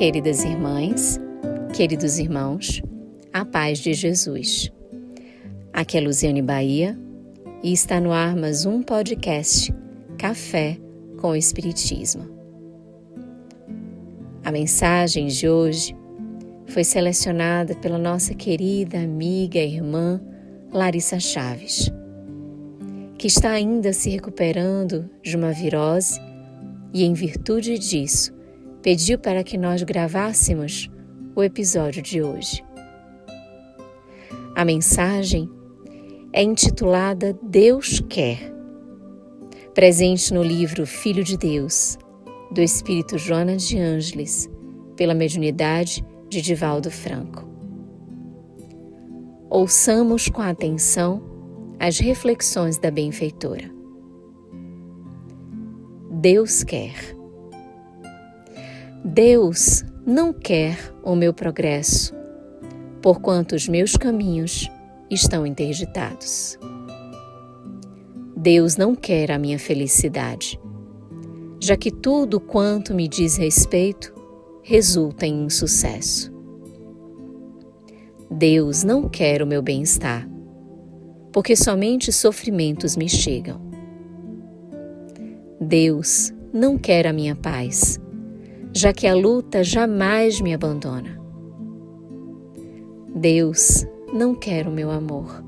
Queridas irmãs, queridos irmãos, a paz de Jesus. Aqui é Luziane Bahia e está no ar mais um podcast Café com Espiritismo. A mensagem de hoje foi selecionada pela nossa querida amiga e irmã Larissa Chaves, que está ainda se recuperando de uma virose e, em virtude disso, pediu para que nós gravássemos o episódio de hoje. A mensagem é intitulada Deus Quer, presente no livro Filho de Deus, do Espírito Jonas de Ângeles, pela mediunidade de Divaldo Franco. Ouçamos com atenção as reflexões da benfeitora. Deus quer. Deus não quer o meu progresso, porquanto os meus caminhos estão interditados. Deus não quer a minha felicidade, já que tudo quanto me diz respeito resulta em insucesso. Deus não quer o meu bem-estar, porque somente sofrimentos me chegam. Deus não quer a minha paz, já que a luta jamais me abandona. Deus não quer o meu amor,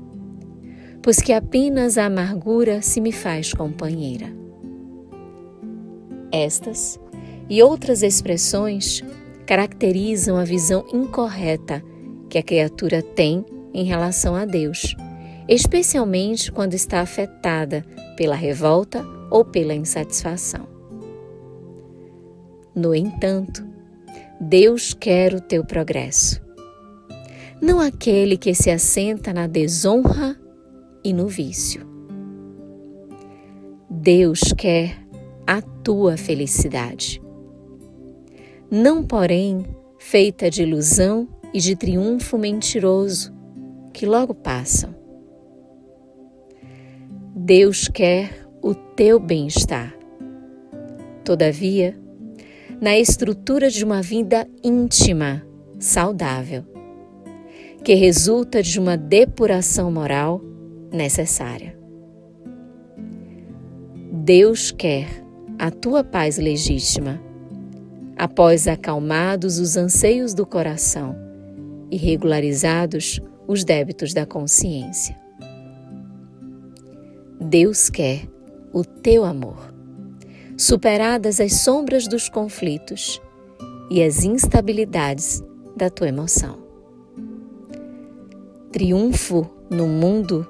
pois que apenas a amargura se me faz companheira. Estas e outras expressões caracterizam a visão incorreta que a criatura tem em relação a Deus, especialmente quando está afetada pela revolta ou pela insatisfação. No entanto, Deus quer o teu progresso. Não aquele que se assenta na desonra e no vício. Deus quer a tua felicidade. Não, porém, feita de ilusão e de triunfo mentiroso que logo passam. Deus quer o teu bem-estar. Todavia, na estrutura de uma vida íntima, saudável, que resulta de uma depuração moral necessária. Deus quer a tua paz legítima, após acalmados os anseios do coração e regularizados os débitos da consciência. Deus quer o teu amor superadas as sombras dos conflitos e as instabilidades da tua emoção. Triunfo no mundo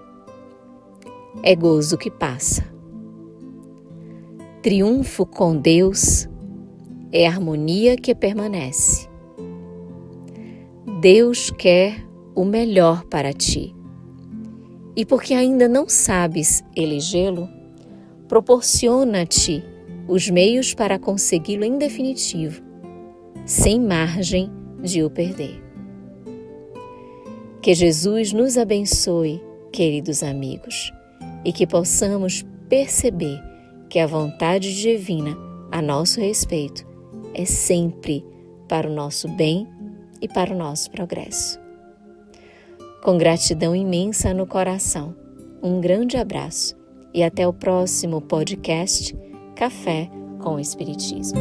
é gozo que passa. Triunfo com Deus é harmonia que permanece. Deus quer o melhor para ti. E porque ainda não sabes elegê-lo, proporciona-te os meios para consegui-lo em definitivo, sem margem de o perder. Que Jesus nos abençoe, queridos amigos, e que possamos perceber que a vontade divina a nosso respeito é sempre para o nosso bem e para o nosso progresso. Com gratidão imensa no coração, um grande abraço e até o próximo podcast Café com Espiritismo.